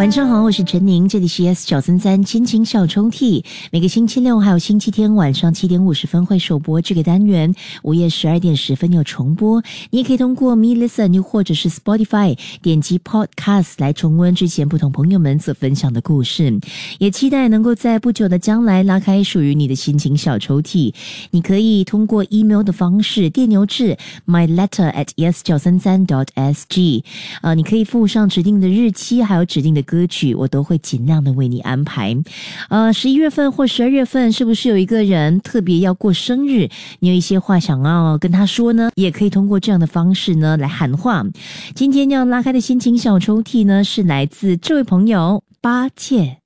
晚上好，我是陈宁，这里是 S 九三三亲情小抽屉。每个星期六还有星期天晚上七点五十分会首播这个单元，午夜十二点十分有重播。你也可以通过 Me Listen 又或者是 Spotify 点击 Podcast 来重温之前不同朋友们所分享的故事。也期待能够在不久的将来拉开属于你的心情小抽屉。你可以通过 email 的方式电邮至 my letter at s 九三三 dot s g。呃，你可以附上指定的日期，还有指定的。歌曲我都会尽量的为你安排。呃，十一月份或十二月份，是不是有一个人特别要过生日？你有一些话想要跟他说呢？也可以通过这样的方式呢来喊话。今天要拉开的心情小抽屉呢，是来自这位朋友八戒。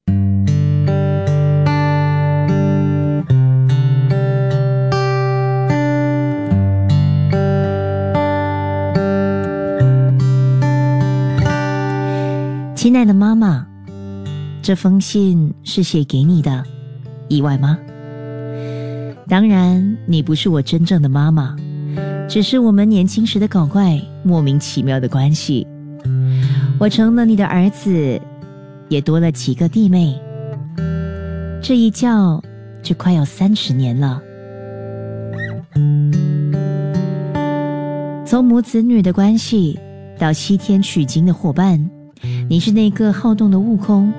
亲爱的妈妈，这封信是写给你的，意外吗？当然，你不是我真正的妈妈，只是我们年轻时的搞怪、莫名其妙的关系。我成了你的儿子，也多了几个弟妹。这一叫就快要三十年了，从母子女的关系到西天取经的伙伴。你是那个好动的悟空，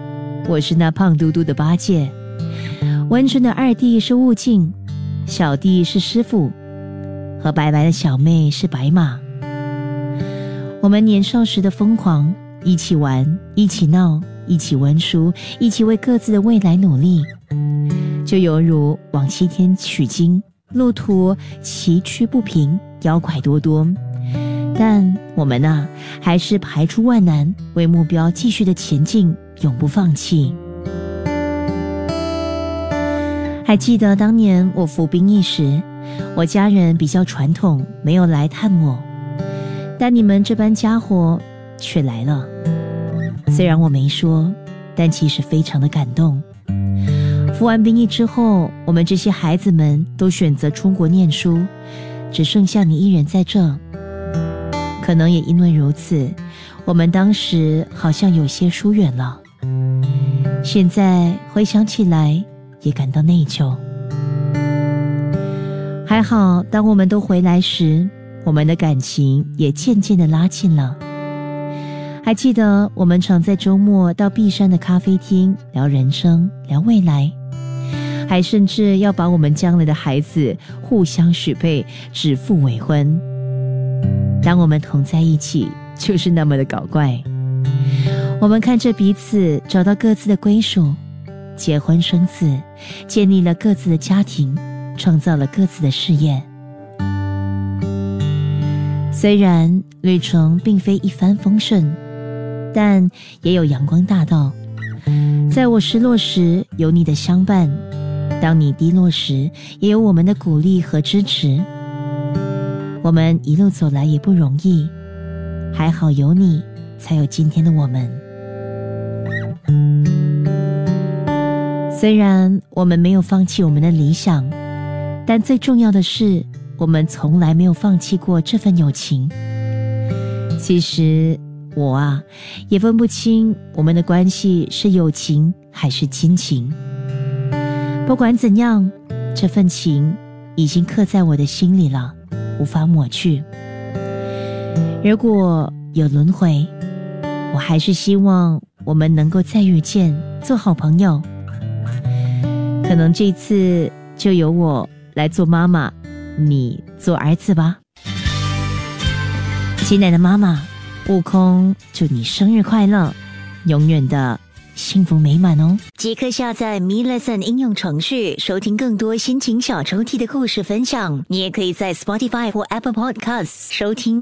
我是那胖嘟嘟的八戒。温顺的二弟是悟净，小弟是师傅，和白白的小妹是白马。我们年少时的疯狂，一起玩，一起闹，一起温书，一起为各自的未来努力，就犹如往西天取经，路途崎岖不平，妖怪多多。但我们呐，还是排除万难，为目标继续的前进，永不放弃。还记得当年我服兵役时，我家人比较传统，没有来探我，但你们这班家伙却来了。虽然我没说，但其实非常的感动。服完兵役之后，我们这些孩子们都选择出国念书，只剩下你一人在这。可能也因为如此，我们当时好像有些疏远了。现在回想起来，也感到内疚。还好，当我们都回来时，我们的感情也渐渐的拉近了。还记得我们常在周末到碧山的咖啡厅聊人生、聊未来，还甚至要把我们将来的孩子互相许配、指腹为婚。当我们同在一起，就是那么的搞怪。我们看着彼此找到各自的归属，结婚生子，建立了各自的家庭，创造了各自的事业。虽然旅程并非一帆风顺，但也有阳光大道。在我失落时，有你的相伴；当你低落时，也有我们的鼓励和支持。我们一路走来也不容易，还好有你，才有今天的我们。虽然我们没有放弃我们的理想，但最重要的是，我们从来没有放弃过这份友情。其实我啊，也分不清我们的关系是友情还是亲情。不管怎样，这份情已经刻在我的心里了。无法抹去。如果有轮回，我还是希望我们能够再遇见，做好朋友。可能这次就由我来做妈妈，你做儿子吧。亲爱的妈妈，悟空，祝你生日快乐，永远的。幸福美满哦！即刻下载 Me Lesson 应用程序，收听更多心情小抽屉的故事分享。你也可以在 Spotify 或 Apple Podcasts 收听。